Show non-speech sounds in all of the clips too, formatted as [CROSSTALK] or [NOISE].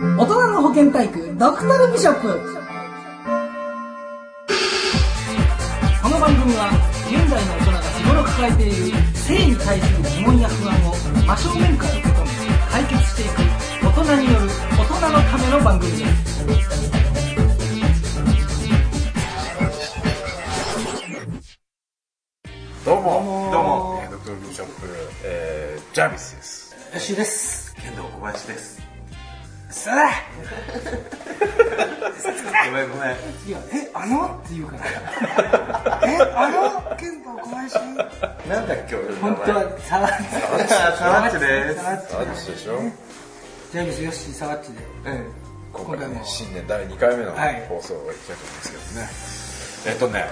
大人の保健体育ドクタルビショップ。この番組は現代の大人が日頃抱えている性に対する疑問や不安を真正面から受け止め解決していく大人による大人のための番組ですどうもどうもえードクタービショップ、えー、ジャービスです。よしです。剣道小林です。さあごめんごめん。次はえあのって言うからえあの剣道小林なんだっけ俺の名前。本当はサワッチサワッチですサワッチでしょジャービスヨッシーサワッチでうん。今回ね新年第2回目のはい放送をいきたいと思うんですけどね、えっとね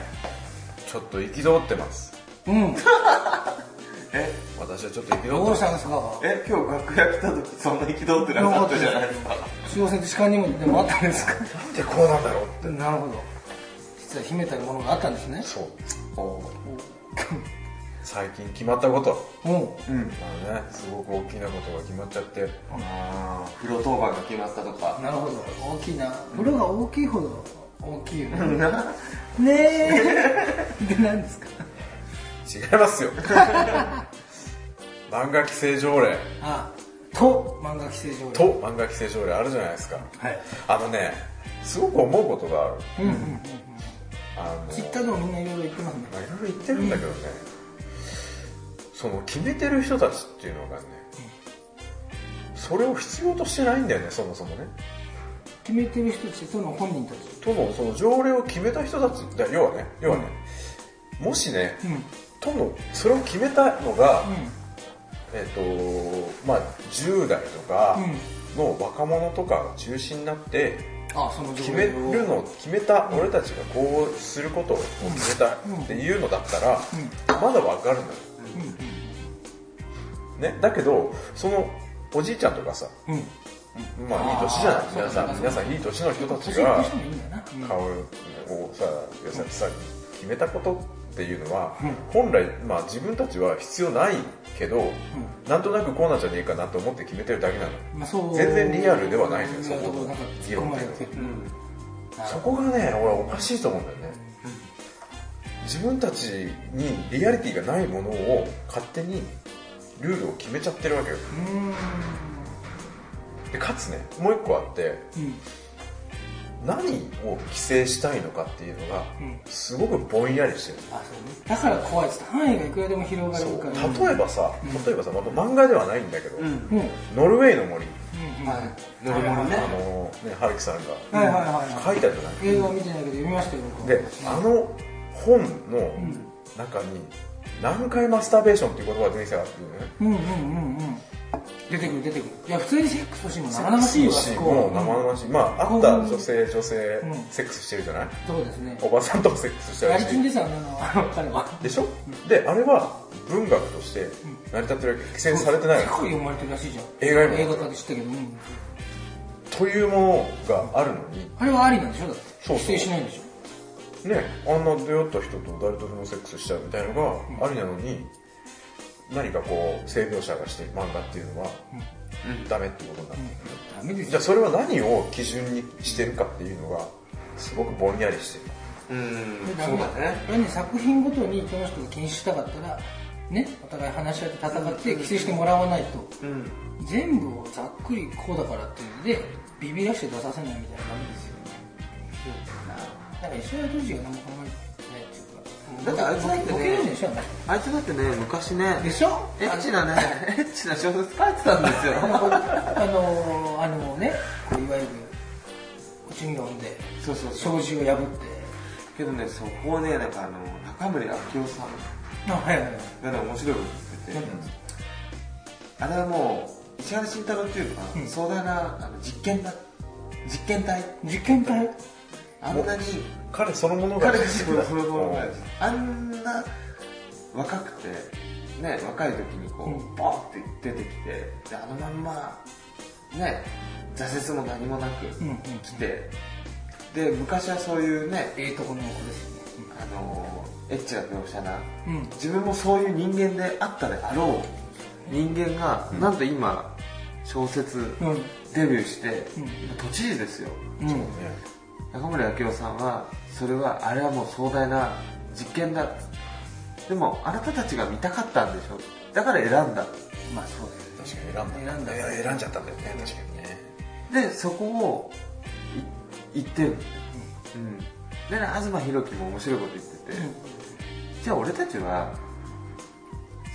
ちょっと憤ってますうん [LAUGHS] え、私はちょっと憤ってどうますしたんですか？え、今日楽屋来た時そんな憤ってなかったじゃないですか。中央線と痴漢にもでもあったんですか？なんでこうなんだろうって。なるほど。実は秘めたるものがあったんですね。そう。お最近決まったこと。う。んうん。まあねすごく大きなことが決まっちゃって。あー風呂当番が決まったとか。なるほど。大きな。風呂が大きいほど大きいよね。な。ねえ。[LAUGHS] で何ですか？違いますよ。[LAUGHS] 漫画規制条例。あと漫画規制条例。と漫画規制条例。あるじゃないですか。はい。あのねすごく思うことがある。うんうんうんあのツイッターでもみんないろいろ言ってますね。まあいろいろ言ってるんだけどね、その決めてる人たちっていうのがね、それを必要としてないんだよねそもそもね。決めてる人たちとの本人たち。とのその条例を決めた人たちだ要はね要はね、もしねうんうんとのそれを決めたのが、えっ、とまあ10代とかの若者とかが中心になって、あその決めるの決めた俺たちがこうすることを決めたっていうのだったら、まだわかるのよ、ね、だけどそのおじいちゃんとかさまあいい年じゃない？皆さん皆さんいい年の人たちが顔をささ決めたことっていうのは、うん。本来、まあ、自分たちは必要ないけど、なんとなくこうなんじゃねえかなと思って決めてるだけなの。まあ全然リアルではないのよそこなんか突っ込まれてるそこがね俺はおかしいと思うんだよね、自分たちにリアリティがないものを勝手にルールを決めちゃってるわけよ。でかつねもう一個あってうん何を規制したいのかっていうのがうん。すごくぼんやりしてる。あそうね。だから怖いです。範囲がいくらでも広がるから。例えばさ、例えばさ、また漫画ではないんだけど、うん。うんうんノルウェーの森、はい。ノルモルね。あ。のね春樹さんが。はいはいはい書いたじゃない、映画は見てないけど読みましたよであの本の中に何回マスターベーションっていう言葉が出てきたかっていうね。うんうんうんうん出てくる出てくる。いや普通にセックス欲しいもん生々しいよもう生々しい。まああった女性女性、うん。セックスしてるじゃない？そうですね。おばさんともセックスしたやりしりちんですよあの彼は。でしょ、であれは文学として成り立ってるわけ。規制されてない世界読まれてるらしいじゃん。映画にも。映画化で知ったけど、うん。というものがあるのに。あれはありなんでしょ？だって。そうそう。規制しないんでしょ？ねあんな出会った人と誰とでもセックスしちゃうみたいのがありなのに、何かこう性描写がしてる漫画っていうのは、ダメっていうことになってる、ダメですよじゃあそれは何を基準にしてるかっていうのがすごくぼんやりしてる。うん。でそうだね。これね作品ごとにこの人が禁止したかったらねお互い話し合って戦って規制してもらわないとうん。全部をざっくりこうだからっていうのでビビらして出させないみたいな感じですよね。だから石原都知が何も考えてだってあいつだってねあいつだってね、昔ね、でしょ？エッチなね、[LAUGHS] エッチな小説書いてたんですよ。あのあのねこういわゆる口に飲んでそうそうそう。障子を破って。けどね、そこをね、なんかあの、中森明夫さん。あはいはいはい。がね、面白いこと言ってて、あれはもう、石原慎太郎っていうのは、うん。壮大なあの実験だ、実験体。実験体？あんなに、彼そのものが彼がそのそのうん。あんな若くて、ね、若い時にこうボーって出てきて、で、あのまんま、ね、挫折も何もなく来て、で、昔はそういうね、ええとこの子ですよね。あの、エッチな描写な、うん。自分もそういう人間であったであろう人間が、なんと今、小説うん。デビューして、うん。今都知事ですよ。中森明夫さんはそれはあれはもう壮大な実験だ。でもあなたたちが見たかったんでしょ。だから選んだ。まあそうだよ確かに選んだ。選んだ。選んじゃったんだよね。確かにね。でそこをい言ってる、うん、でね東博樹も面白いこと言ってて、じゃあ俺たちは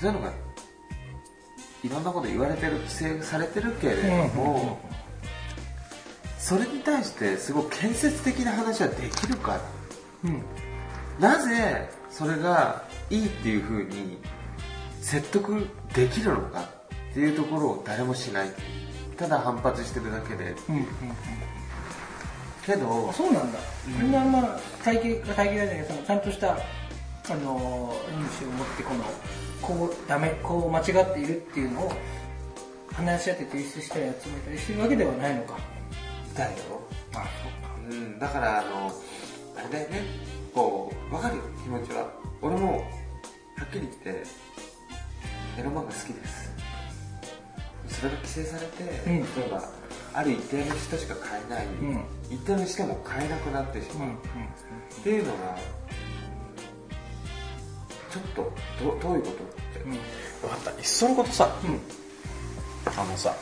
そういうのがいろんなこと言われてる規制されてるけれども、それに対してすごく建設的な話はできるかうんうんなぜそれがいいっていうふうに説得できるのかっていうところを誰もしない。ただ反発してるだけで。うんうんけどあそうなんだ、みんなあんま体系体系じゃないそのちゃんとしたあの因子を持ってこのこうダメこう間違っているっていうのを話し合って提出したり集めたりしてるわけではないのか。だよ、あうん、だからあのあれだよねこう分かるよ気持ちは。俺もはっきり言ってエロ漫画好きです。それが規制されて、うん。例えばある一定の人しか買えない、うん。一定の人も買えなくなってしまう、うんうんっていうのがちょっとどどういうことって、うん。分かった。いっそのことさうん。あのさ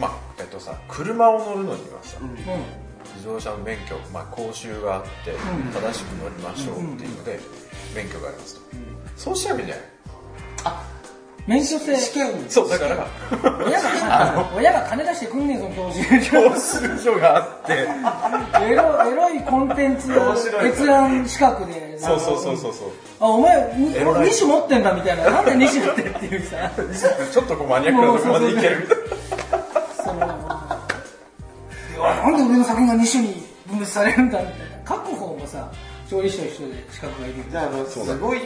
まあえっとさ車を乗るのにはさ、うん自動車の免許、まあ、講習があって、ん。正しく乗りましょうっていうので、免許がありますと、そうしちゃえばいいんじゃない？免許制。試験そうだから。親が金親が金出してくんねえぞ教習教習所があって。エロエロいコンテンツ面白い。閲覧資格で。そうそうそうそうそう。あお前にエロライフ2種持ってんだみたいな。なんで2種持ってっていうさ。ちょっとこうマニアックなところまでいける。みたいななんで俺の作品が2種に分別されるんだみたいな。各方もさ調理師と一緒で資格がいるじゃあすごい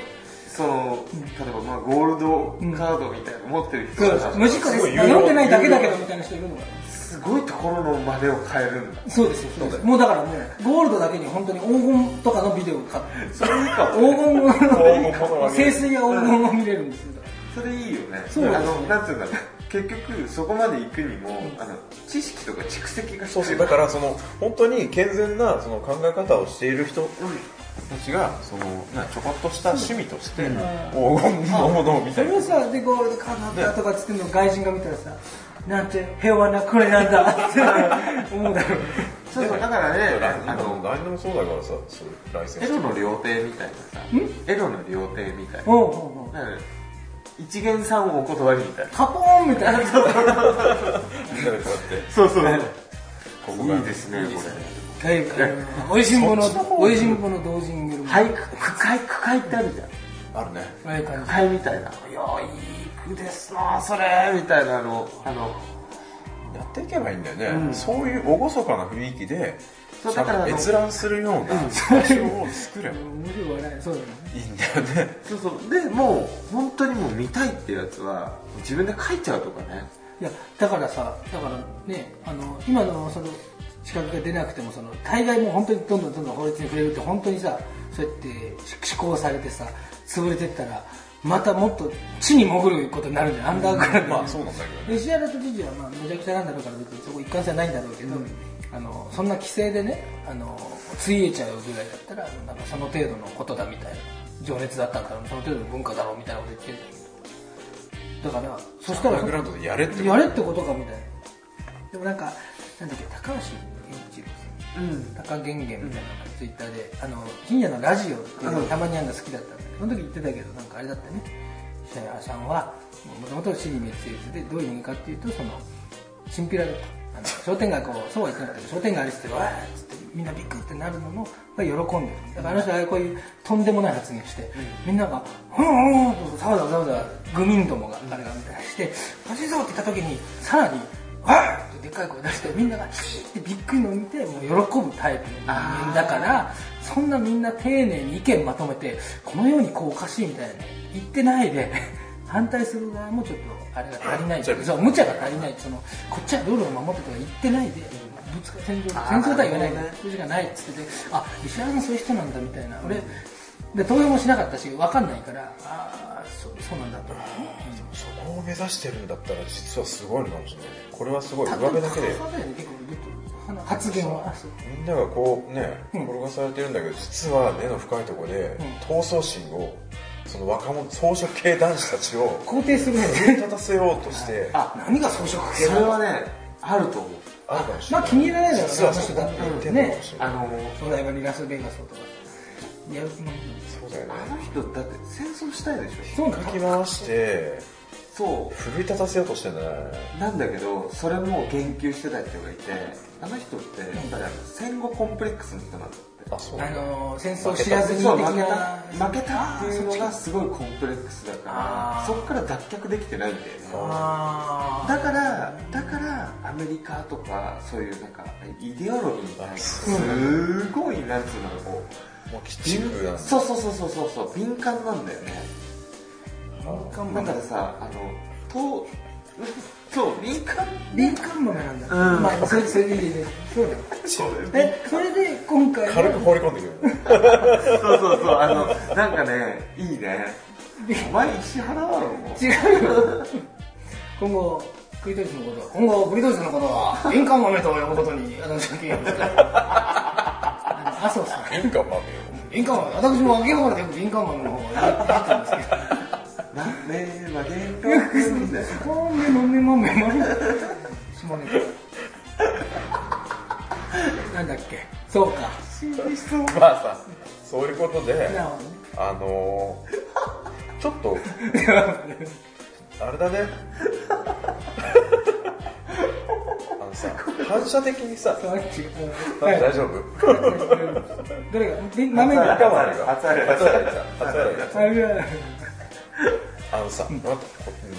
その例えばまあゴールドカードみたいなの持ってる人無実家です。読んでないだけだけどみたいな人いるのかなすごいところの真似を変えるんだ。そうですよそうです。よ。もうだからもうゴールドだけに本当に黄金とかのビデオを買ってそれいいか黄金の清水や黄金を見れるんですよ。それいいよね。そうですね。あのなんていうんだろう結局そこまで行くにもあの知識とか蓄積が必要。そうそう。だからその本当に健全なその考え方をしている人たちがそのなちょこっとした趣味としてん。黄金のものを見たりそれをさでゴールドカードだったとかっつってんの外人が見たらさなんて平和なこれなんだって思うだろう。そうそうだからねああのの何でもそうだからさそういうライセンス。エロの料亭みたいなさエロの料亭みたいな。おうおうおうだから一元さんをお断りみたいな。カポーンみたいなそうそう。こいいですねこはいおいしんぼのおいしんぼの同俳句句会句会ってあるじゃん。あるね。句会みたいな。いやいい句ですなそれ。みたいなあのあの。やっていけばいいんだよね、うん。そういう厳かな雰囲気でそうだからあの。閲覧するような場所を作れば。じ面白い笑い。そうだねいいんだよね。そうそう。でもう本当にもう見たいってやつは自分で書いちゃうとかね。いやだからさだからねあの今のその資格が出なくてもその大概もう本当にどんどんどんどん法律に触れるって本当にさそうやって施行されてさ潰れてったらまたもっと地に潜ることになるじゃん。アンダーグラウンドに。まあそうなんだけどね。石原都知事はまあめちゃくちゃなんだろうから別にそこ一貫性はないんだろうけど、あのそんな規制でねあのついえちゃうぐらいだったらなんかその程度のことだみたいな情熱だったからその程度の文化だろうみたいなこと言ってるんだからそしたらやれってやれってことかみたいな。でもなんかなんだっけ高橋健一郎さん。うん。高源元みたいなのがツイッターで、あの深夜のラジオっていうのがたまにあるの好きだったんだけどその時言ってたけどなんかあれだったね。石原さんはもともと死に滅裂でどういう人間かっていうとそのチンピラだとあの商店街こうそうは言ってなかったけど商店街ありっつってわーっつってみんなビクってなるののが喜んでる。だからあの人はこういうとんでもない発言して、みんなが「ふんふん」とざわざわざわざわグミンどもが彼がみたいなして「欲しいぞ」って言った時にさらに「わーってでっかい声出してみんながヒーってびっくりのを見てもう喜ぶタイプの人間だからそんなみんな丁寧に意見まとめてこのようにこうおかしいみたいなね言ってないで反対する側もちょっとあれが足りない無茶そう無茶が足りないそのこっちはルールを守ってとか言ってないで戦場戦争とは言わないけど数字がないっつっててあ石原さんそういう人なんだみたいな。俺で投票もしなかったし分かんないからああそうなんだと思う。そこを目指してるんだったら実はすごいのかもしれない。これはすごい。た上辺だけで。発言は。みんながこうねうん。転がされてるんだけど実は根の深いところで闘争心をその若者草食系男子たちを肯定するね。奮い立たせようとして。あ何が装飾系？それはねあると思うるかもしれない。まあ気に入らないだろうあの人だって言ってんのかもしれない。あのお台場にラスベガスをとか。やる気もそうだよね。あの人だって戦争したいでしょ。そうなの書き回してそ奮い立たせようとしてんだね。うなんだけどそれも言及してた人がいてあの人ってやっぱりあの戦後コンプレックスの人なんだってあの戦争知らずに負けなた負けた。っていうのがすごいコンプレックスだからそこから脱却できてないんだよね。あだからだからアメリカとかそういうなんかイデオロギーに対してすごいなんつうのこうもう鬼畜なんだ。そうそうそうそうそうそう敏感なんだよね。ーだからさあのとそう。敏感敏感豆なんだ、うん。まあそれそれでいいね。そうだよえそれで今回は？軽く放り込んでくる。そうそうそう。あのなんかねいいね。お前石原だろもう。違うよ。今後クリトリスのことは今後クリトリスのことは敏感豆と呼ぶことに私は決めましたあそうさ変化豆よ敏感豆。私も秋葉原でよく敏感豆の方を言ってるんですけどなんでまあ原告みたいな豆豆豆豆下ネタなんだっけそうかまあさそういうことでなるほどねあのー、ちょっとあれだねあのさ反射的にさそう違う大丈夫どれがび豆が赤豆が初あれ初あれ初あれあれがあのさ、まあ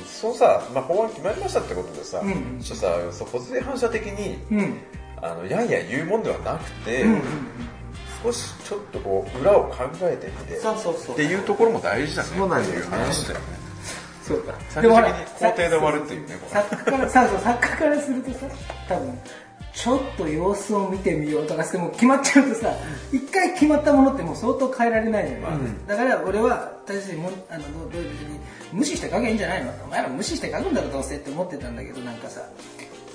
そうさ、まあ、法案決まりましたってことでさ、うんちょっとさそう突然反射的にうん。あのやんや言うもんではなくて、うんうん少しちょっとこう裏を考えてみてそうそうそう。っていうところも大事だね。そうなんですよね。話だよね。そうか最終的に肯定で終わるっていうねこれ。作家からさそう作家からするとさ多分ちょっと様子を見てみようとかしても決まっちゃうとさ一回決まったものってもう相当変えられないじゃない、だから俺は私もあのどうに無視して書けばいいんじゃないの。お前ら無視して書くんだろどうせって思ってたんだけどなんかさ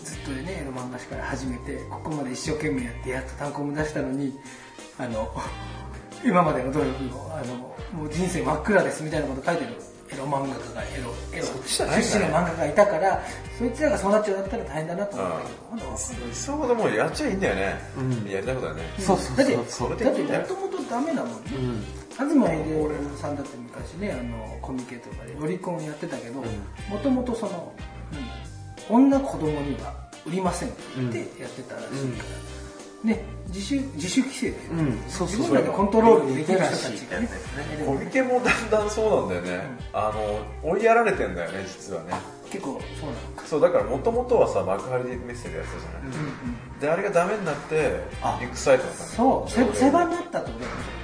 ずっとねエロ漫画誌から始めてここまで一生懸命やってやっと単行本出したのにあの今までの努力をあのもう人生真っ暗ですみたいなこと書いてるエロ漫画家がエロ。エロ。そっちじゃないんだね出身の漫画家がいたからそいつらがそうなっちゃうだったら大変だなと思ったけど、まだわかんないそうほどもうやっちゃいいんだよね、やりたいことだね。そうそう。だってそうそうそれでだってもともとダメだもんね、うん。東秀夫さんだって昔ねあのコミケとかでオリコンやってたけどもともとその何女子供には売りませんって言ってやってたらしいから、ね自主自主規制で、うんそうそう自分らでコントロールできる人たちがねコミケもだんだんそうなんだよね、あの追いやられてんだよね実はね。結構そうなのか、そうだからもともとはさ幕張でメッセでやってたじゃない、うんうん、であれがダメになってあビッグサイトだった。そうせ世話になったってことだよね。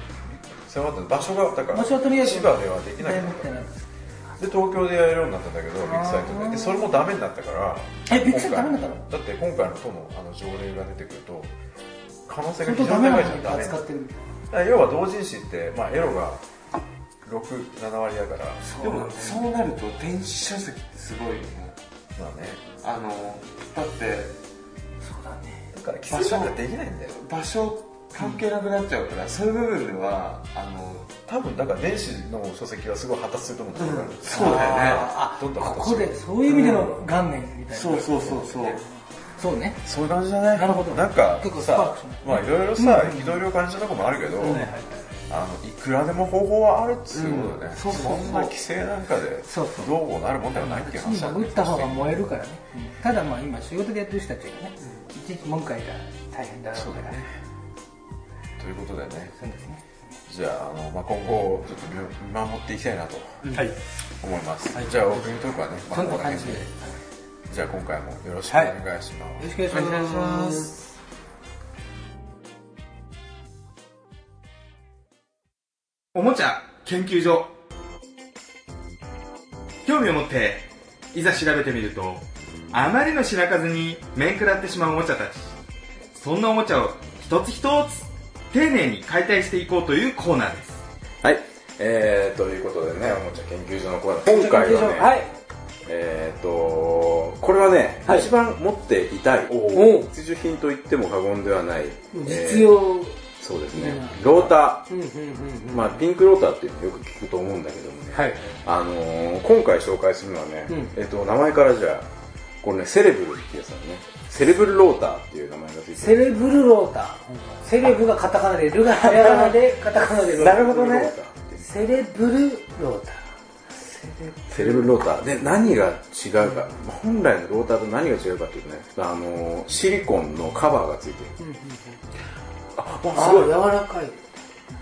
世話になった。場所がだから場所はとりあえず千葉ではできなかっだよたで東京でやれるようになったんだけどビッグサイトで。でそれもダメになったからえビッグサイトダメになったの？だって今回の都のあの条例が出てくると可能性が非常に高いじゃん。ダメ扱ってるみたいだから要は同人誌って、まあ、エロが67割だから。でもそうなると電子書籍ってすごいよね。まあね。あのだってそうだね。だから規制なんかできないんだよ。場所関係なくなっちゃうから、そういう部分ではあの多分だから電子の書籍はすごい発達すると思うんだよ、そうだよね。あどんどんここでそういう意味での元年みたいな、そうそうそうそう。そうね。そういう感じだねなるほど。なんか結構さまあいろいろさ憤りを感じたとこもあるけど、あのいくらでも方法はあるっつうことだよね、うん。そうそうそう。んな規制なんかでそうそう。どうこうなるもんではないっていう話だね。打った方が燃えるからね、ただまあ今仕事でやってる人たちがね、いちいち文句言いが大変だろうから。そうだねということでね。そうですね。じゃああの、まあ、今後ちょっと見見守っていきたいなとはい。思います、じゃあオープニングトークはね、まあこんな感じで、じゃあ今回もよろしくお願いします、よろしくお願いします。おもちゃ研究所。興味を持って、いざ調べてみると、あまりの品数に面食らってしまうおもちゃたち。そんなおもちゃを一つ一つ丁寧に解体していこうというコーナーです。はい。えー、ということでね、おもちゃ研究所のコーナー。今回はね、はい。えー、と、これはね、はい。一番持っていたい、お必需品と言っても過言ではない、えー実用、そうですね。うん、ロータうんうんうんー、まあ、ピンクローターっていうのよく聞くと思うんだけどもね、はい。あのー今回紹介するのはね、うん。えっ、と、名前からじゃあ、これね、セレブルっていうやつなのね、セレブルローターっていう名前がついてる。セレブルローターセレブがカタカナでルがひらがなで [LAUGHS] カタカナでローターなるほどね。セレブルローターセレブルローター。で、何が違うか、本来のローターと何が違うかっていうとね、あのーシリコンのカバーがついてる。あ、ああ柔らかい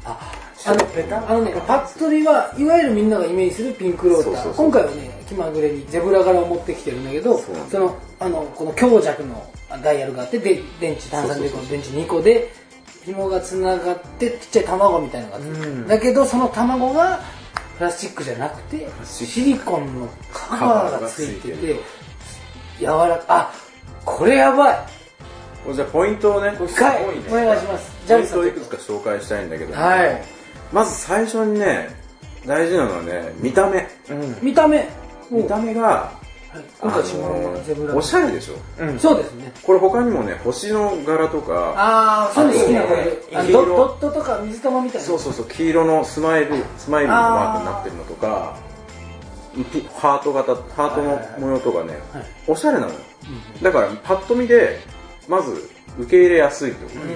ああのあのねパッと見はいわゆるみんながイメージするピンクローター。今回はね気まぐれにゼブラ柄を持ってきてるんだけどそのあのこの強弱のダイヤルがあってで電池炭酸電池の電池2個で紐がつながってちっちゃい卵みたいなのがついてる、だけどその卵がプラスチックじゃなくてシリコンのカバーがついてて柔らかあこれやばい。じゃあポイントをね、ね。お願いします。ジャンプさん。トをいくつか紹介したいんだけど、はいまず最初にね、大事なのはね、見た目。見た目。見た目が、はい。今回下あののゼブラーおしゃれでしょ。そうですね。これ他にもね、星の柄とか、ああそういうの好きな子いるあのドットとか水玉みたいな。そうそうそう、黄色のスマイル、スマイルのマークになってるのとか、ピハート型、ハートの模様とかね、はいおしゃれなのよ。だから、パッと見で、まず、受け入れやすいってことね。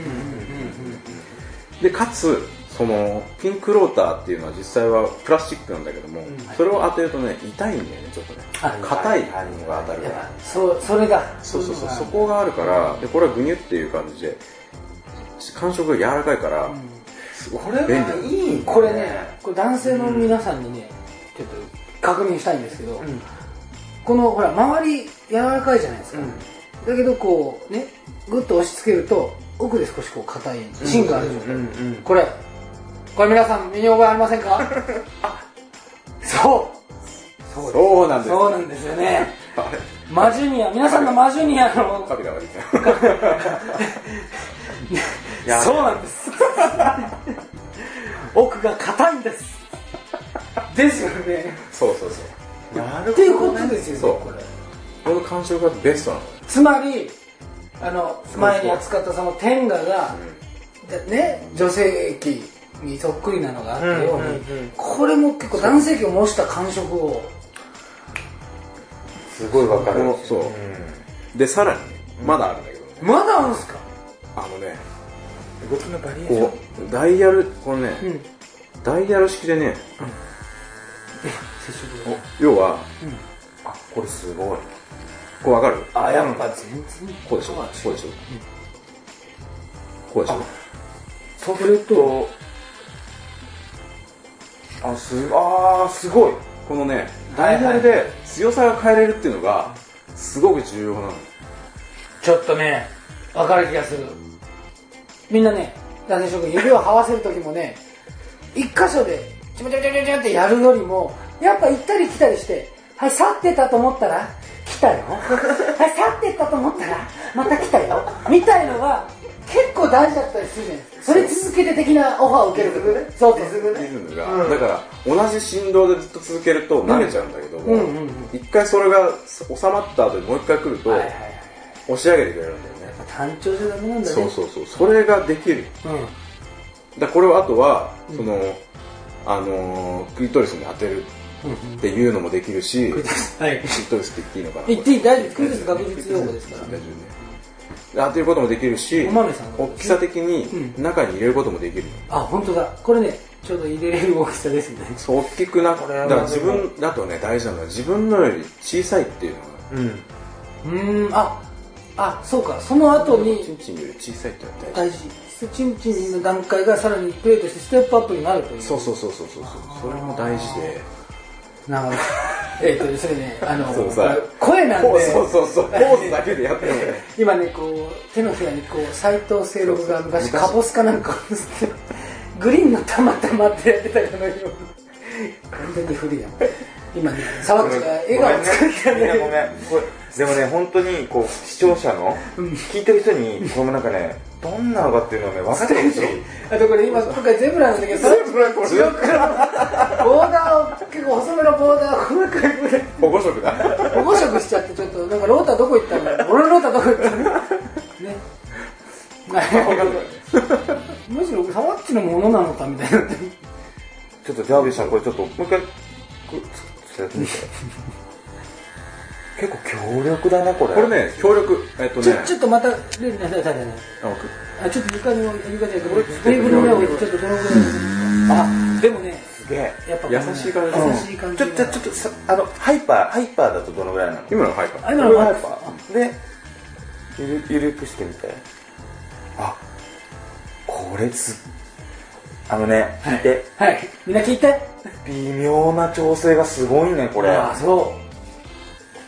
で、かつ、その、ピンクローターっていうのは実際はプラスチックなんだけども、それを当てるとね、痛いんだよね、ちょっとね。あ硬いのが当たるから。そうそれだそうそうそう、そこがあるから、で、これはグニュっていう感じで、感触が柔らかいから、すごく便利。いいこれねこれ男性の皆さんにねちょっと確認したいんですけど、このほら周り柔らかいじゃないですか、だけどこうねグッと押し付けると奥で少しこう硬い芯がある状態、これこれ皆さん身に覚えありませんか？[LAUGHS] あそう。そうそうなんですそうなんですよね。マジュニア皆さんのマジュニアのカビラが出てそうなんです。奥が硬いんです。ですよね。そうそうそう。なるっていうことですよねこれ。この感触がベストなの。よ。つまりあの前に扱ったその天下が、でね女性器にそっくりなのがあったように、これも結構男性器を模した感触を。すごいわかる。そう、でさらにねまだあるんだけどね、まだあるんですか？あのね動きのバリエーション。こうダイヤルこのね、ん。ダイヤル式でね接触が要はあこれすごい。こうわかる？あやっぱ全然。こうでしょ？こうでしょ？こうでしょ？ソフレとあすあーすごい。このねダイヤルで強さが変えれるっていうのがすごく重要なの。ちょっとね分かる気がする。みんなね男性諸君指を這わせる時もね一箇所でちょちょちょちょってやるよりもやっぱ行ったり来たりしてはい去ってったと思ったら来たよ。はい去ってったと思ったらまた来たよ。みたいのが結構大事だったりするじゃないですか。それ続けて的なオファーを受けることね。そうそう。リズムが、だから同じ振動でずっと続けると慣れちゃうんだけども、うんうんうん。一回それが収まった後にもう一回来ると、はいはいはい押し上げてくれるんだよね、単調じゃダメなんだね。そうそうそう。それができる。うん。だこれをあとはその、あのークリトリスに当てるっていうのもできるし、[LAUGHS] クリはいトリスって言っていいのかな？言っていい。大丈夫クリス学術用語ですから大丈夫ね当てることもできるしお豆さんの大きさ的に中に入れることもできる、あ本当だ。これねちょうど入れれる大きさですね。そう大きくなだから自分だとね大事なのは自分のより小さいっていうのが。うん。うーんああそうか。その後にチンチンより小さいってのは大事。大事。チンチンの段階がさらにプレートしてステップアップになるという。そうそうそうそうそう。それも大事でなるほどえっとそれねあの声なんで。そうそうそう。ポーズだけでやってる今ねこう手のひらにこう斎藤清六が昔そうそうカボスかなんかグリーンのたまたまってやってたかのよ。うに完全に古いやん。今ね沢口が笑顔作ってんねごめんこれでもね本当にこう視聴者の聞いてる人にこのなんかねどんなのかっていうのをね分かってほしいあとこれ今今回ゼブラなんだけど沢口が白黒のボーダーを結構細めのボーダーを細かい保護色だ。保護色しちゃってちょっとなんかロータどこ行ったんだ俺のロータどこ行ったんだね。むしろ沢口のものなのかみたいな。ちょっとジャービーさんこれちょっともう一回こうつやってみて。結構強力だねこれ。これね協力。えっとちねょちょっとまたレルねだだだだあちょっと床に床じゃなくてテーブルの上をちょっとどのぐらい。あでもねすげえやっぱ優しい感じ。優しい感じちょちょちょっとさあのハイパーハイパーだとどのぐらいなの？今のハイパー。あ今のハイパー。でゆるゆるくしてみて。あこれすあのね聞い。て、はい。みんな聞いて。微妙な調整がすごいねこれ。あそ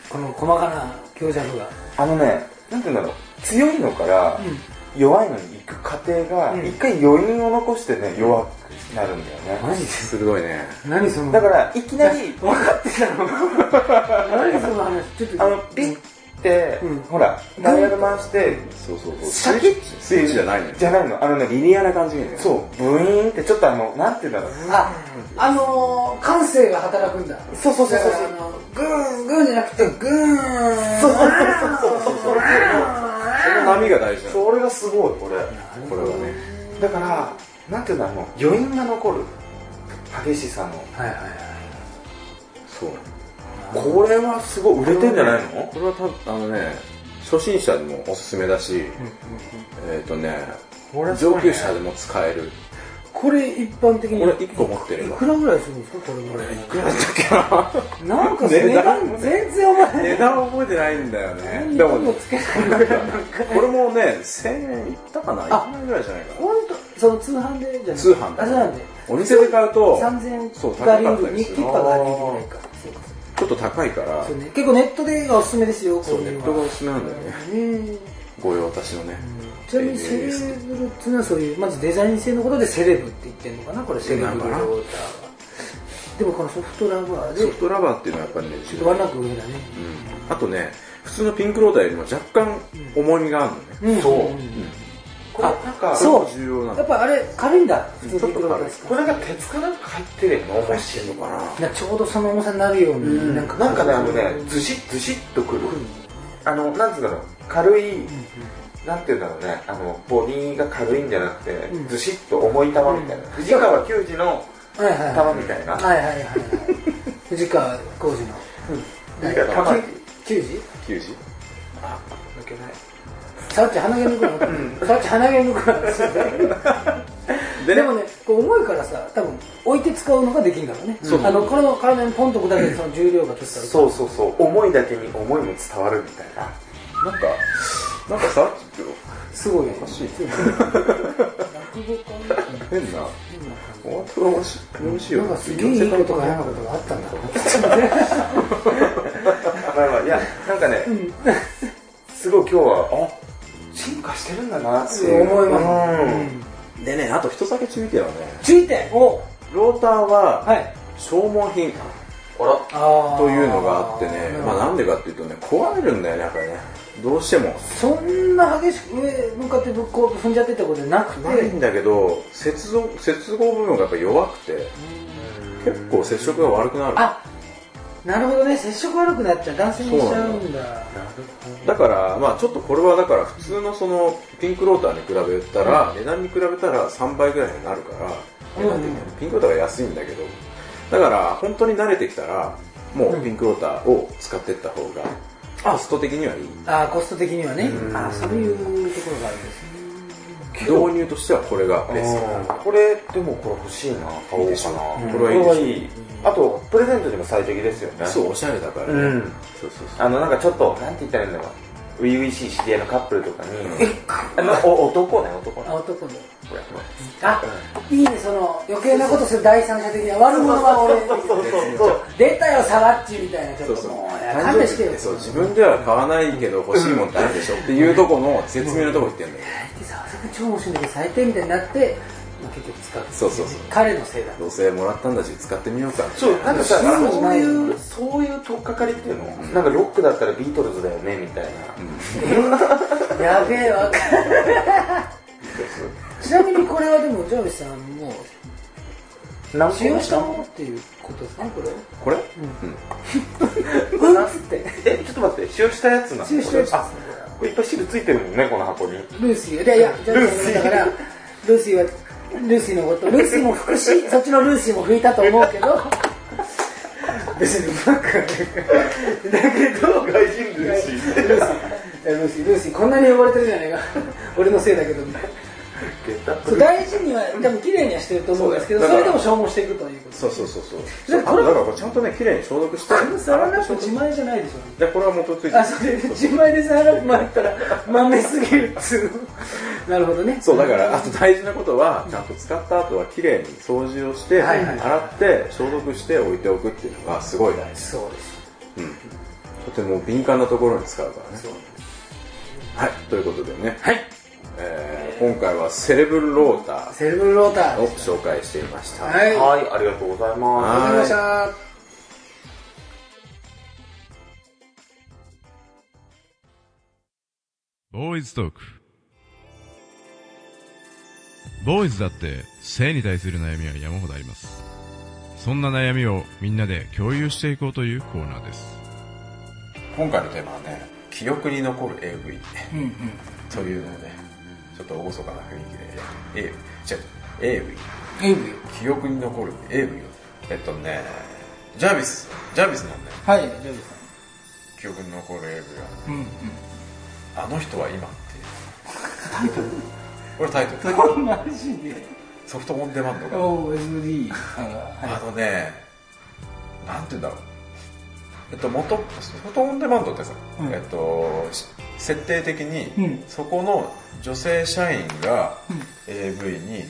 う。この細かな強弱が。あのねなんて言うんだろう。強いのから弱いのに行く過程がうん。一回余韻を残してね弱くなるんだよね、マジすごいね。何そのだからいきなり分かってたの。[LAUGHS] 何その話？ちょっとあのピッて、うん。ほらダイヤル回してそうそうそう。シャキッスイッチじゃないのよ。じゃないの。あのねリニアな感じにねそうブイーンってちょっとあのなんて言うんだろう。ああのー、感性が働くんだ。そうそうそうそうだからあのグーングーンじゃなくてグーン。そうそうそうそうそう。その波が大事なのそれがすごいこれ。これはね。だからなんていうんだろう余韻が残る。激しさの。はいはいはいそう。これはすごい売れてんじゃないの？これはたあのね初心者にもおすすめだしえっとね。上級者でも使えるこれ一般的にこれ1個持ってれば。いくらぐらいするんですか？これぐらいいくらだったっけななんか値値段。段全然覚えてない。値段覚えてないんだよね。何でもつけない。これもね1000円いったかな？あ1万円ぐらいじゃないかな。本当？その通販でじゃない？通販であそうなんでお店で買うと3000そう高かったりするちょっと高いから。ね。結構ネットでがおすすめですよネットがおすすめなんだよね。ねご用達のねちなみにセレブルっていうのはそういうまずデザイン性のことでセレブって言ってるのかな？これセレブルローター。はでもこのソフトラバーで。ソフトラバーっていうのはやっぱりねちょっとワンランク上だね。うん。あとね普通のピンクローターよりも若干重みがあるのね。うん。そう。うん。これなんかそう。やっぱあれ軽いんだ。普通ちょっと軽い。のですこれが鉄かなんか入ってるの重しいのかな。なちょうどその重さになるようになんかなんかねあのねずしっずしっとくる。あのなんつうんだろう軽いなんていうんだろうね。あのボディが軽いんじゃなくてうん。ずしっと重い球みたいな。藤川球児のはいはいはい。球みたいな。はいはいはいはい。藤川浩二の。なん。か玉球児。球児？あ抜けない。サッチ鼻毛抜くの？サッチ鼻毛抜くの？[LAUGHS] ですよねででもねこう重いからさ多分置いて使うのができるんだろうね。そう。あのこの体にポンと置くだけでその重量が取ったらそうそうそう。思いだけに思いも伝わるみたいな。なんかなんかさっきすごいよおかしい落語家変なお後がおかしいしいよな。んかすげえい。いことが嫌なことがあったんだ。まあまあいやなんかねすごい今日はあ進化してるんだなっていう。思います。うん。でねあと一つだけ注意点はねついてお。ローターははい。消耗品。あらあというのがあってね。まあなんでかっていうとね壊れるんだよねやっぱりねどうしても。そんな激しく上向かってぶっこう踏んじゃってってことなくて。ないんだけど接合接合部分がやっぱ弱くて結構接触が悪くなる。あなるほどね。接触悪くなっちゃう男性にしちゃうんだ。だからまあちょっとこれはだから普通のそのピンクローターに比べたら、値段に比べたら3倍ぐらいになるから、値段的にはピンクローターが安いんだけど。だから本当に慣れてきたらもうピンクローターを使っていった方がコスト的にはいい。あコスト的にはね。うん。あそういうところがあるんですね。導入としてはこれがベスト。これでもこれ欲しいな。買おうかな。うんこれはいい。あとプレゼントにも最適ですよね。そうおしゃれだからね、うん。そうそうそう。あのなんかちょっとなんて言ったらいいんだろう初々しい知り合いのカップルとかにあのお男ね男ね。あ男のこれあいいねその余計なことする第三者的な悪者は俺。そうそうそう出たよサワッチみたいなちょそうそうっともう勘弁してよ。そう自分では買わないけど欲しいもんってあるでしょっていうとこの絶妙なとこ言ってんだよ。相手さあそこ超面白いんだけど最低みたいになって結局使うそう。そうそう彼のせいだ。どうせもらったんだし使ってみようか。そうなんかさそういうのそうないいうそういう取っかかりっていうの、なんかロックだったらビートルズだよねみたいな、[LAUGHS] やべえわかるちなみにこれはでもジョージさんも何使用したものっていうことですねこれ？これ、うん。っつって？えちょっと待って使用したやつなの？使用したやつ。これ。いっぱい汁ついてるもんねこの箱に。ルーシー。いやいやジョージさんだからルーシーはルーシーのこと。ルーシーも拭くしそっちのルーシーも拭いたと思うけど。別にバカだけど外人ルーシールーシールーシールーシーこんなに汚れてるじゃないか。俺のせいだけどみたいなそう大事には多分綺麗にはしてると思うんですけどそれでも消耗していくということ。そうそうそうそう。だからこれちゃんとね綺麗に消毒して触らなくて消毒自前じゃないでしょ。でこれは元ついて。あそれ自前で触らなく回ったら豆すぎるっつう。の [LAUGHS] なるほどね。そうだからあと大事なことはちゃんと使った後は綺麗に掃除をしてはいはい。洗って消毒して置いておくっていうのがすごい大事。そうです。うん。とても敏感なところに使うからね。はいということでね、はい。えー今回はセレブルロータセレブルローターーを紹介していました、はい。ありがとうはいありがとうございまございました。ボーイズトーク。ボーイズだって性に対する悩みは山ほどあります。そんな悩みをみんなで共有していこうというコーナーです。今回のテーマはね記憶に残る AV うんうん。というのをねちょっと厳かな雰囲気で。A じゃ AV エイブ記憶に残る AV を。えっとねジャービス。ジャービスのねはいジョージさ記憶に残る AV はんうんうん。あの人は今っていうこれタイトル。マジで。ソフトオンデマンドが OSD あのねなんて言うんだろう。えっと元ソフトオンデマンドってさ、うん。えっとし設定的に、うん。そこの女性社員がうん。AV に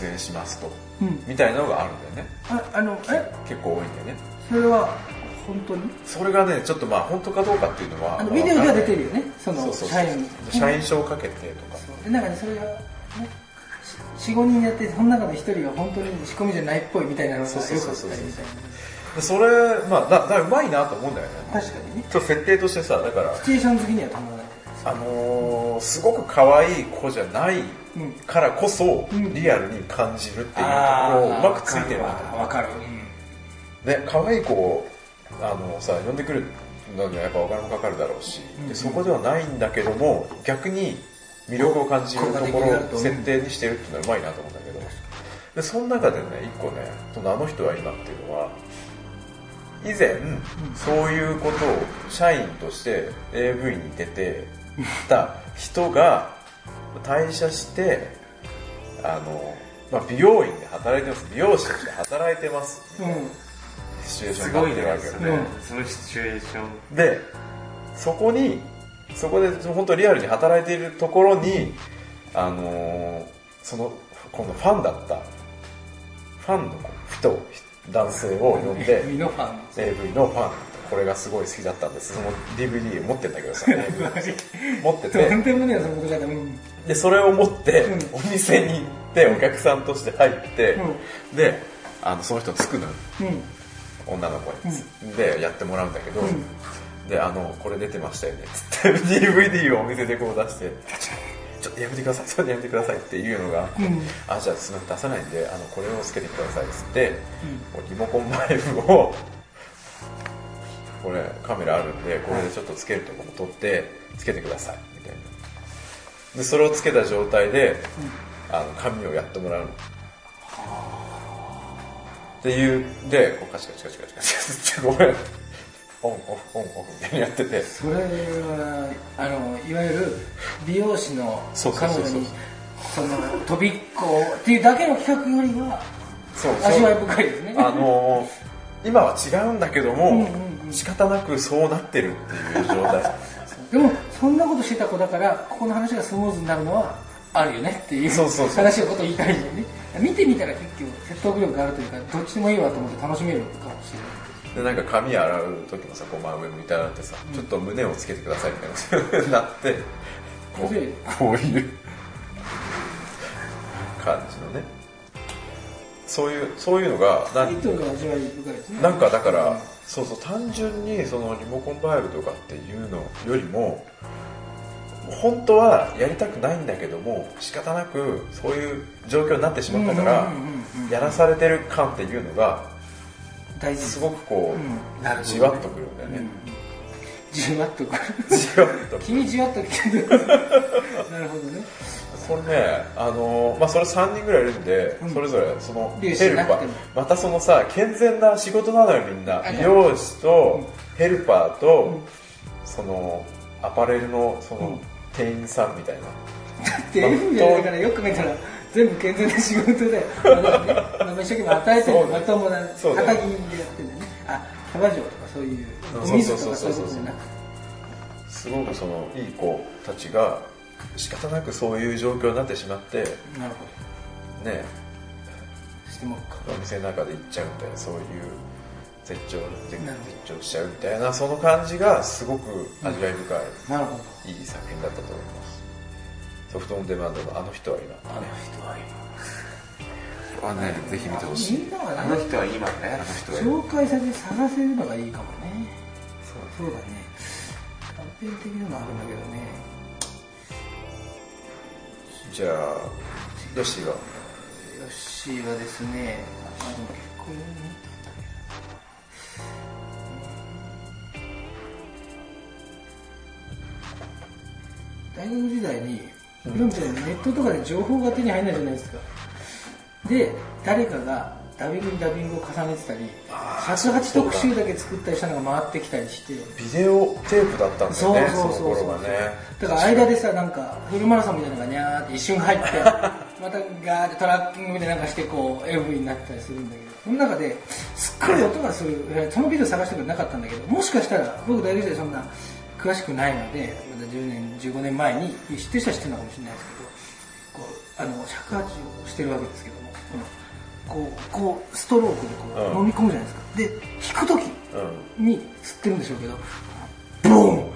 出演しますとうん。みたいなのがあるんだよね。ああのえ？結構多いんだよね。それは本当に？それがねちょっとまあ本当かどうかっていうのはあのビデオでは出てるよよねその社員社員証かけてとかでなんかねそれがね45人やってその中の1人が本当に仕込みじゃないっぽいみたいなのがよかったりみたいなでそれまあだだうまいなと思うんだよね。確かにね。ちょっと設定としてさだからシチュエーション好きにはたまらない。あのーすごく可愛い子じゃないうんからこそうん。リアルに感じるっていうところをうまくついてるなと。わかるね可愛い子をあのさ呼んでくるのにはやっぱお金もかかるだろうし、うん。でそこではないんだけども逆に魅力を感じるところを設定にしてるっていうのはうまいなと思うんだけど。でその中でね一個ねそのあの人は今っていうのは以前、そういうことを社員として AV に出てた人が退社してあの、まあ、美容院で働いてます。美容師として働いてます。うん。シチュエーションすごいになってるわけよね。うんれそのシチュエーション。でそこにそこで本当リアルに働いているところにあのーその今度ファンだったファンの人男性を呼んでミノファン。AV のファンこれがすごい好きだったんです。その DVD 持ってんだけどさ [LAUGHS] 持ってとんてでもねえよそのことがうんでそれを持ってうん。お店に行ってお客さんとして入って、であのその人つくのようん。女の子に、でやってもらうんだけど、うんであのこれ出てましたよね。つって DVD をお店でこう出してちょっとやめてください。それやめてくださいっていうのが、うん。あじゃあすみません出さないんであのこれをつけてくださいっつって、こうリモコンマイクをこれカメラあるんでこれでちょっとつけるとこも撮ってつけてくださいみたいな。でそれをつけた状態で、あの髪をやってもらうの。っていうでこうカチカチカチカチカチカチってごめんオンオフオンオフやってて。それはあのいわゆる美容師の彼女にその飛びっこっていうだけの企画よりは味わい深いですね。あのー今は違うんだけども、うんうんうん。仕方なくそうなってるっていう状態。[LAUGHS] でもそんなことしてた子だからここの話がスムーズになるのはあるよねっていうそうそうそう。話のことを言いたいんだよね。見てみたら結局説得力があるというかどっちでもいいわと思って楽しめるかもしれないでなんか髪洗う時もさこう真上向いて洗ってさ、ちょっと胸をつけてくださいみたいななってこうこういう感じのね。そういうそういうのがなタイトルが味わい深いですね。なんかだからそうそう単純にそのリモコンバイブとかっていうのよりも本当はやりたくないんだけども仕方なくそういう状況になってしまったからやらされてる感っていうのが大事。すごくこうじわっとくるんだよね。じわっとくる。じわっと君じわっときてる。なるほどね。これね、あのーまあ、それ3人ぐらいいるんで、うん。それぞれそのヘルパー。またそのさ健全な仕事なのよみんな。あ美容師とヘルパーと、うん。そのアパレルのそのうん。店員さんみたいな、っていう意味じゃないからよく見たら全部健全な仕事で、まあね、まあ一生懸命与えてるまともなそうだよ肩着でやってるんだよね。あキャバ嬢とかそういうお水とかそういうことじゃなくて。すごくそのいい子たちが仕方なくそういう状況になってしまってなるほね。どしてもらおうか。お店の中で行っちゃうみたいなそういう絶頂絶頂しちゃうみたいなその感じがすごく味わい深い、なるほどいい作品だったと思いますソフトオンデマンドのあの人は今。あの人はあねぜひ見てほしい。あの人は今ね。あの人は今。紹介されて探せるのがいいかもね。そうだね。断片的なのあるんだけどね。じゃあヨッシーは？ヨッシーはですねあでも結構見たんだけど大学時代に今みたいにネットとかで情報が手に入らないじゃないですかで誰かがダビングにダビングを重ねてたり108特集だけ作ったりしたのが回ってきたりして。ビデオテープだったんだそうよねそうそうそう。の頃がね。だから間でさなんかフルマラソンみたいなのがにゃーって一瞬入って [LAUGHS] またガーってトラッキングみたいななんかしてこう AV になったりするんだけど。その中ですっごい音がするえーそのビデオ探してくれなかったんだけどもしかしたら僕大学時代そんな詳しくないのでまだ10年15年前に知ってる人は知ってるのかもしれないですけどこうあの尺八をしてるわけですけどもこうこうストロークでこううん。飲み込むじゃないですか。で弾く時うん。に吸ってるんでしょうけどボン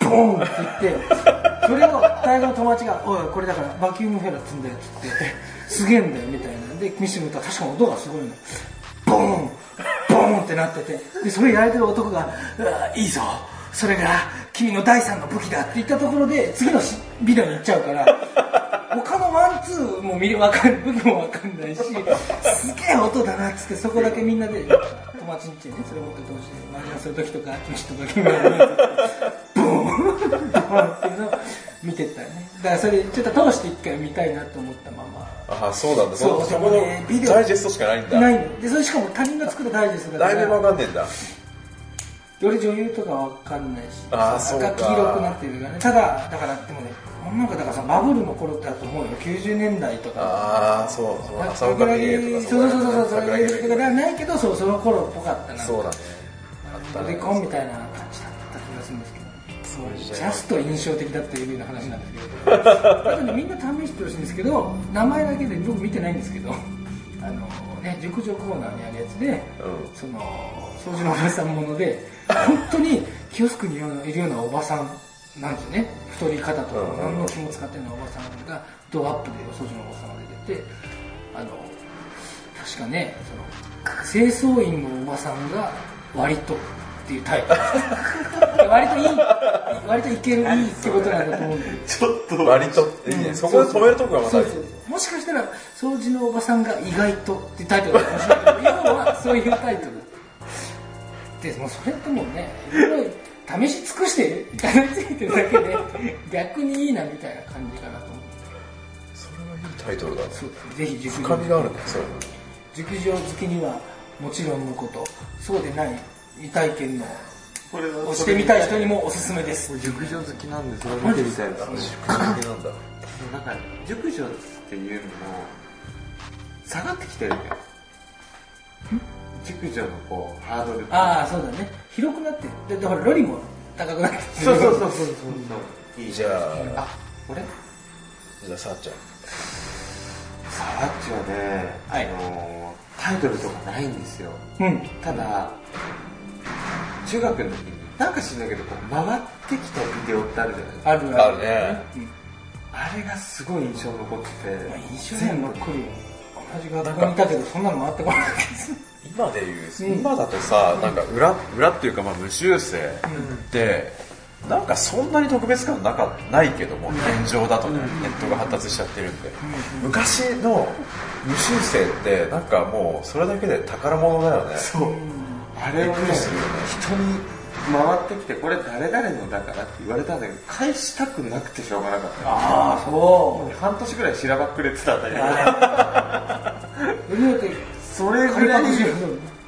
ボンって言ってそれを大学の友達が「おいこれだからバキュームフェラ積んだやつ」って「すげえんだよ」みたいなで見せてみたら確かに音がすごいの。ボンボンってなっててでそれやられてる男が「うわいいぞそれが君の第三の武器だ」って言ったところで次のしビデオに行っちゃうから [LAUGHS] 他のワンツーも見れわかる武器もわかんないしすげえ音だなっつってそこだけみんなで友達ん家にねそれ持って通して麻雀する時とかちょっとだけみんなでブーンっていうのを見てったよね。だからそれちょっと通して一回見たいなと思ったまま。ああそうなんだ。そそうそこのビデオダイジェストしかないんだ。ないんでそれしかも他人が作ったダイジェストだかだいぶわらかんねえんだ俺女優とかわかんないしあ赤黄色くなってるからね。ただだからでもねなんかだからさバブルの頃だと思うよ。90年代とか。ああそうそう。朝岡桜美恵とか木そうそうそうそう桜木桜木とかではないけどそうその頃っぽかったな。そうだね。オデコンみたいな感じだった気がするんですけど。ジャスト印象的だったいうような話なんですけど。[LAUGHS] あとねみんな試してほしいんですけど名前だけで僕見てないんですけど。あのね熟女コーナーにあるやつでうん。その掃除のおばさんもので本当にキオスクにいるようなおばさんなんですよね。太り方とかうん何の気も使ってるようなおばさんがドアップでお掃除のおばさんが出ててあの確かねその清掃員のおばさんが割とっていうタイプ。[LAUGHS] 割といい割といけるいいってことなんだと思うんだけどちょっと割といいね。そこで止めるとこがまたそうそうそう。もしかしたら掃除のおばさんが意外とっていうタイトルだかもしれないけど要はそういうタイトルでもうそれってもうねいろいろ試し尽くしてたどり着いてるだけで逆にいいなみたいな感じかなと思って。それはいいタイトルだね。そうぜひ熟深みがあるねそう熟女好きにはもちろんのこと。そうでない未体験のこれをしてみたい人にもおすすめです。熟女好きなんでそれ見てみたいですね深みなんだ。なんか熟女っていうのも下がってきてるよ熟女のこうハードル。ああそうだね。広くなってる。でだからロリも高くなってる。そうそうそうそうそう。そういいじゃああ俺？じゃあさっちゃんさあっちはね、はい。あのータイトルとかないんですよ。うん。ただ中学の時になんか知んないけどこう回ってきたビデオってあるじゃないですか。あるあるね。うんあれがすごい印象に残ってて。まあ印象には残るよ。端がここにいたけどそんなの回ってこなかったです今でいう、今だとさなんか裏裏っていうかまあ無修正って、なんかそんなに特別感なかないけども現状だとね、ネットが発達しちゃってるんで、昔の無修正ってなんかもうそれだけで宝物だよね。そう。あれをねね人に回ってきてこれ誰々のだからって言われたんだけど返したくなくてしょうがなかった。ああそもう半年ぐらいしらばっくれてたんだけど [LAUGHS] それぐらい。[LAUGHS]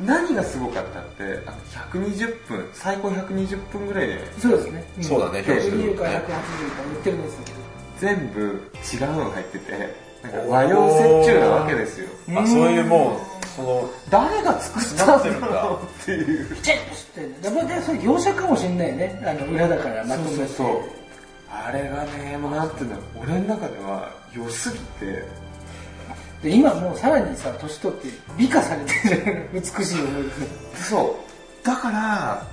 何がすごかったってあの120分最高120分ぐらいで。そうですね、んそうだね表紙。120から180から売ってるんですけど全部違うのが入っててなんか和洋折衷なわけですよ。あそういうもうその誰が作ったんだろう。っていうチェッとしてだからそれ業者かもしんないよね。あの裏だからまとめて。そうそうそう。あれがねもうなんていうの俺の中では良すぎてで今もうさらにさ年取って美化されてる。[LAUGHS] 美しい思いですそう。だから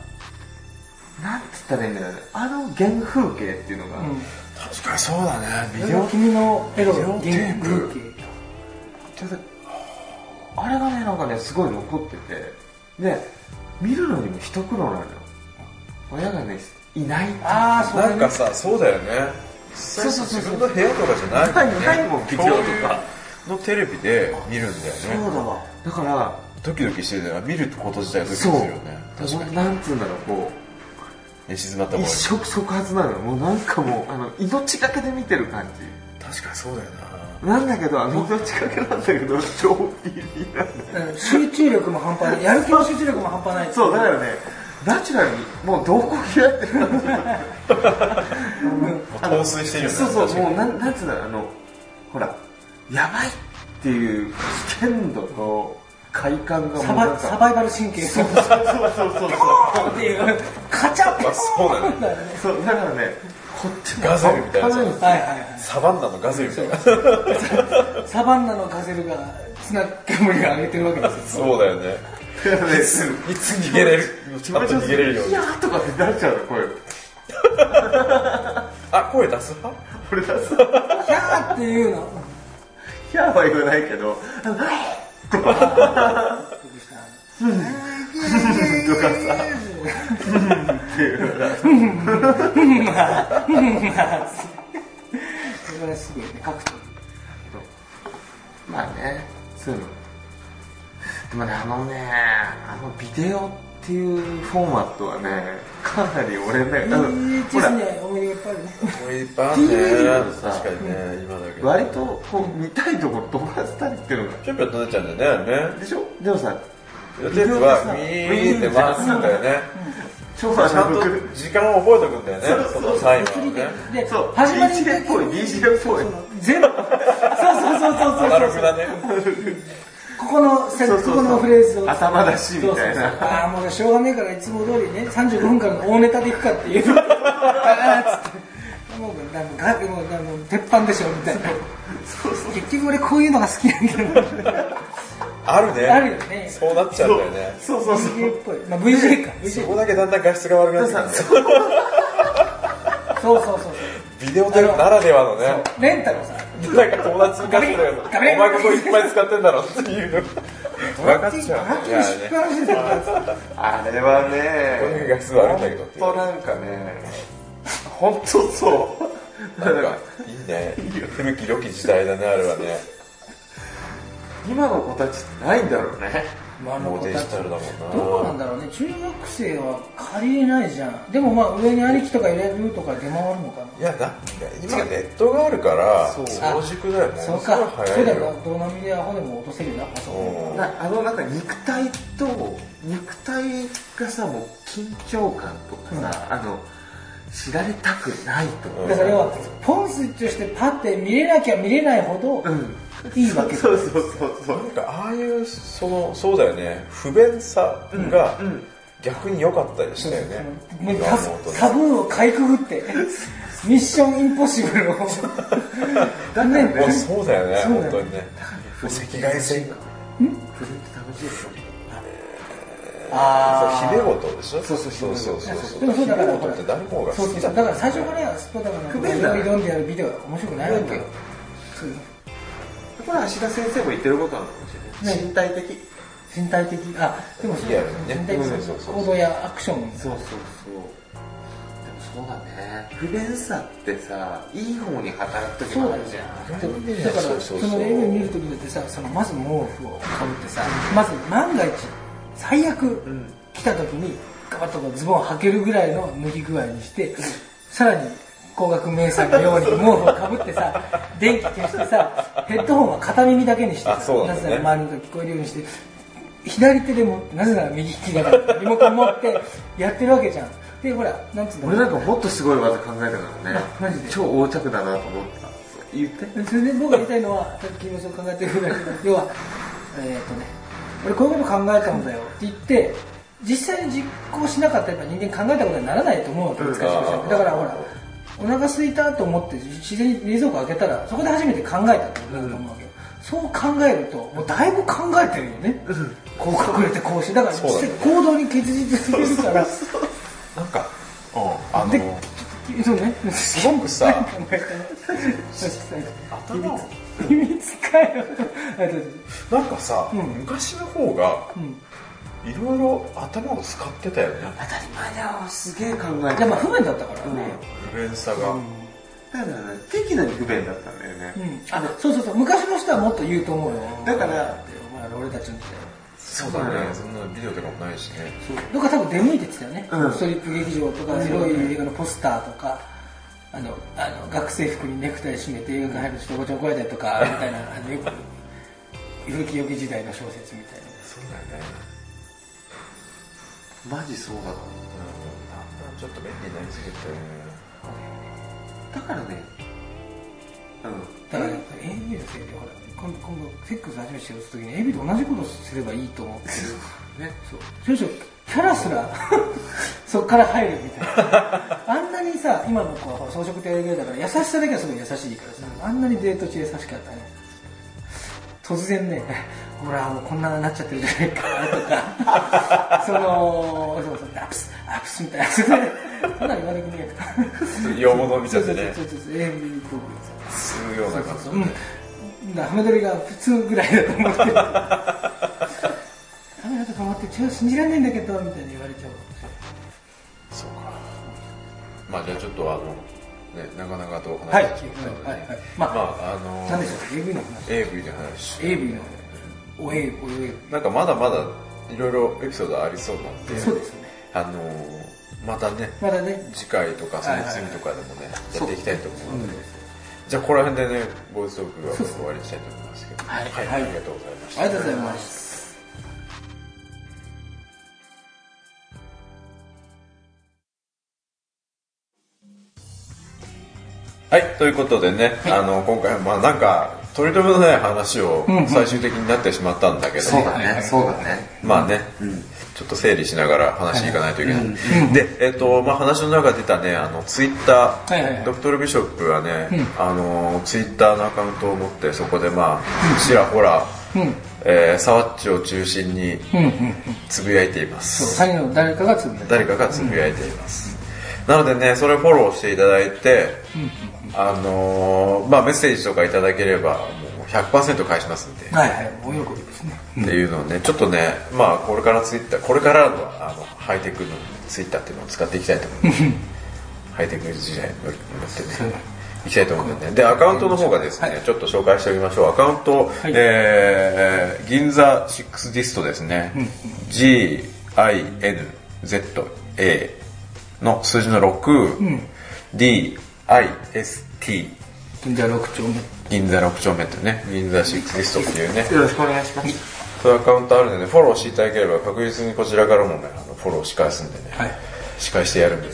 なんて言ったらいいんだろうね。あの原風景っていうのが、うん。確かにそうだね。ビデオ君のエロビデオ原テープ風景。ちょっとあれがねなんかねすごい残ってて。で見るのにも一苦労なのよ。親がねいないああそうなんかさそうだよね。実際そうそうそう。自分の部屋とかじゃないもんね。もんビデオとかのテレビで見るんだよね。だわ。だからドキドキしてるから見ること自体ドキドキするよね。確かに。なんつうんだろうこ寝静まった一触即発なの。よもうなんかもうあの命がけで見てる感確かにそうだよじなんだけどあの命がけなんだけど超ビリビリなんだようん集中力も半端ない。やる気の集中力も半端ない。そうだからねナチュラルにもうどこ嫌いって感じな陶酔してるよね。そうそうもうなんなんつうんだろうあのほらやばいっていう危険度と快感がもうサなんか。バサバイバル神経そうそうそうそう。っていう。カチャッ。あそう。だねだよねそうだからねこっちもガゼルみたいな。はいはいはいサバンナのガゼルみたいなサバンナのガゼルが砂煙を上げてるわけですよ。そうだよね。いつ逃げれるちと逃げれるよ。うにいやーとかって出しちゃうの声。あ声出す派？[LAUGHS] これ出すキャーっていうのヒャーは言わないけど。とかさ。っていうのがそれがすごいね書くとまあねそういうのでもねあのねあのビデオっていうフォーマットはねかなり俺ねほら。思い出がいっぱいあるね。もういっぱいあるね。確かにね今だけど。割とこう見たいところ飛ばしたりっていうのが。ぴょっちゃうんだよねあれね。でしょ？でもさテープはウィーンって回すんだよね。超ちゃんと時間を覚えておくんだよねそのタイマーをね。でそう。始まりっぽい DJ っぽい。全部。そうそうそうそうそう。アナログだねここのセそうそうそう。ここのフレーズを。頭出しみたいな。そうそう。そうああもうしょうがねえからいつも通りね35分間の大ネタでいくかっていう。あーっつって。もうなんかガもうもう鉄板でしょみたいな。結局俺こういうのが好きなんだよ。あるね。あるよね。そうなっちゃうんだよね。そうそうそう。VJ っぽいまあ VJ か。VJ そこだけだんだん画質が悪くなってくるんだよそうそうそうそうビデオテープならではのね。レンタのさなんか友達に貸してたけどお前ここいっぱい使ってんだろっていう。の分かっちゃう。ねいやねあれはねこういう画質悪いんだけど本当なんかね本当そう。なんかいいね。古き良き時代だねあれはね。今の子たちってないんだろうねまあもうデジタルだもんな。どうなんだろうね。中学生は借りれないじゃん。でもまあ上に兄貴とか入れるとか出回るのかな。いやだ今ネットがあるからそう。早熟だよ。ねそうか。そうだよ。早いよなドーナミでアホでも落とせるなパソコンうんなあの？なんか肉体と肉体がさもう緊張感とかさ、あの？知られたくないとかだから要はポンスイッチをしてパッて見れなきゃ見れないほどうんいいわけだそうそうそうそうなんかああいうそのそうだよね。不便さがうん逆に良かったりしたよね。もう今タ思うとねタブーをかいくぐってミッションインポッシブルを。だねそうだよね。本当にね。赤外線。古いって楽しいでしょあ姫事でしょ？そうそうそうそうそうそう。でもそうだから。って誰もが好きだだから最初からスポダがなんか不便だ挑んでやるビデオは面白くないわけよ。そうだこれは芦田先生も言ってることなのかもしれない、ね。身体的。身体的。あでもそう。リアルにね。身体的。行動やアクション。そうそうそう。でもそうだね。不便さってさいい方に働く時もあるじゃん。だからその AV 見るときだってさそのまず毛布をかぶってさまず万が一最悪来たときにガバッとズボンを履けるぐらいの脱ぎ具合にしてさらに高額明細のように毛布をかぶってさ電気消してさヘッドホンは片耳だけにしてさね。なぜなら周りの聞こえるようにして左手でもなぜなら右利きだからリモコン持ってやってるわけじゃん。でほらなんつうんだ俺なんかもっとすごい技考えたからね。あマジで？超横着だなと思った言って。それで僕が言いたいのは、さっき君もそう考えてるぐらい要は、えーっとね、俺こういうこと考えたんだよって言って、実際に実行しなかったらやっぱ人間考えたことにならないと思うわけ、難しいだからほら、お腹空いたと思って自然に冷蔵庫開けたら、そこで初めて考えたってことだと思うわけよ。そう考えると、もうだいぶ考えてるよね。こう隠れてこうして。だから実際行動に結実してるから、なんか、うん、あのでそうね。すごくさ [LAUGHS] [LAUGHS] 秘密かよ。[LAUGHS] なんかさ、うん昔の方がうんいろいろ頭を使ってたよね当たり前だよすげえ考えいやまあ不便だったからね。不便さが、だからね適度に不便だったんだよね、うん。あ、そうそうそう。昔の人はもっと言うと思うよ。だからお前ら俺たちの時代。そうだねそんなビデオとかもないしねどっか多分出向いてってたよね。うんストリップ劇場とか、エロい映画のポスターとか、あの、あの学生服にネクタイ締めて映画館入る人おばちゃん怒られたりとか、みたいな、あのよく、[LAUGHS] 古き良き時代の小説みたいな。そうだよね、マジそうだと思ううん、ちょっと便利になりすぎてだからねうんだからやっぱり AV のせいで、ほら、今今後、セックス初めてしようとするときに AV と同じことすればいいと思ってる。[LAUGHS] ねそう。少々、キャラすら、[LAUGHS] そっから入るみたいな。あんなにさ、今の子は装飾系だから、優しさだけはすごい優しいからさ、あんなにデート中優しかったね。突然ね、ほら、もうこんなになっちゃってるじゃないか。とか、その、そうそう、アプス、アプスみたいな、そんなの言わなくねえとか。洋物ちゃってねそうそう。そうような感じそうそう。ハメ撮りが普通ぐらいだと思って。る。カメラとか持って超信じられないんだけど、みたいに言われちゃう。そうか。まあじゃあちょっとあのね長々とおはい、話ししてきたので、はい、はい。まあ、まああの何でしょう、AV の話。AV の話。AV の、お AV、お AV。なんかまだまだいろいろエピソードありそうなんでそうですね。あのまたねまだね、次回とかそのはいはい次とかでもね、やっていきたいと思うので、じゃあここら辺でねボイストークは終わりにしたいと思いますけど。はい。はい、はい。ありがとうございました。ありがとうございます。はい、ということでね、あの、今回はまあなんか、取り留めのない話をうんうん。最終的になってしまったんだけど、そうだね。そうだね。まあね、ちょっと整理しながら話いかないといけない。で、えっ、と、まあ話の中で出たね、あの、ツイッター、はいはいはい。ドクトルビショップはね、あの、ツイッターのアカウントを持って、そこでまあ、ちらほら、うん。えー、サワッチを中心にうん、うん、うん。つぶやいていまそう、す。誰かがつぶやいて誰かがつぶやいています。なのでね、それをフォローしていただいて、あのーまあメッセージとかいただければ、もう100%返しますんで。はいはい、お喜びですね。っていうのをね、ちょっとね、まあこれからツイッター、これからのあのハイテクのツイッターっていうのを使っていきたいと思います。ハイテク時代に乗ってね、いきたいと思うんでね。で、アカウントの方がですね、はいちょっと紹介しておきましょう。アカウント、いえー、銀座6ディストですね。G-I-N-Z-A の数字の6、D-I-S-T 銀座6丁目。銀座6丁目ってね、銀座6ディストっていうね、よろしくお願いしますそういうアカウントあるんでね、フォローしていただければ確実にこちらからもね、あのフォローし返すんでね、はい。仕返してやるんでね。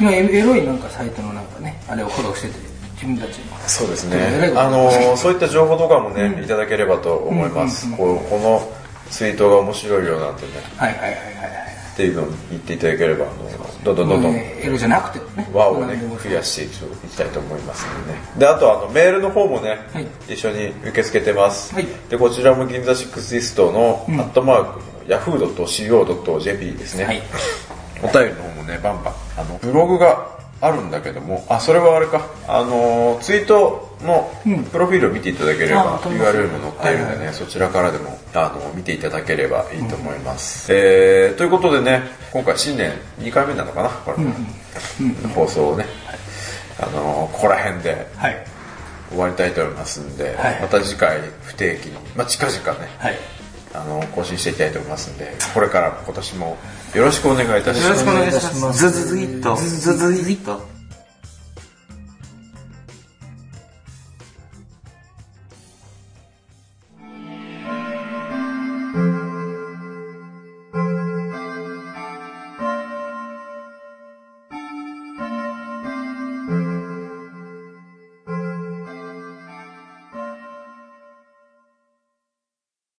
今エロいなんかサイトのなんかね、あれをフォローしてて、自分たちの。そうですねあのーそういった情報とかもね、いただければと思います。このツイートが面白いよなんてね、はいはいはいはいはい。っていうのを言っていただければ、あのどんどんどんどん、えーエロじゃなくてもね。輪をね増やしていきたいと思いますんでね。で、あとあの、メールの方もね、はい一緒に受け付けてます。はいで、こちらも銀座シックスディストの、アットマークの yahoo.co.jp ですね。はい。お便りの方もね、バンバン。あの、ブログがあるんだけども、あ、それはあれか。あのー、ツイートのプロフィールを見ていただければあ飛びます。URL も載っているんでね、そちらからでもあの見ていただければいいと思います、えーということでね今回新年2回目なのかなこれ、放送をね、あのここら辺ではい。終わりたいと思いますんで、はい。また次回不定期に、まあ、近々ねはい。あの更新していきたいと思いますんでこれから今年もよろしくお願いいたします。よろしくお願いします。ズズズイッとズズズイッと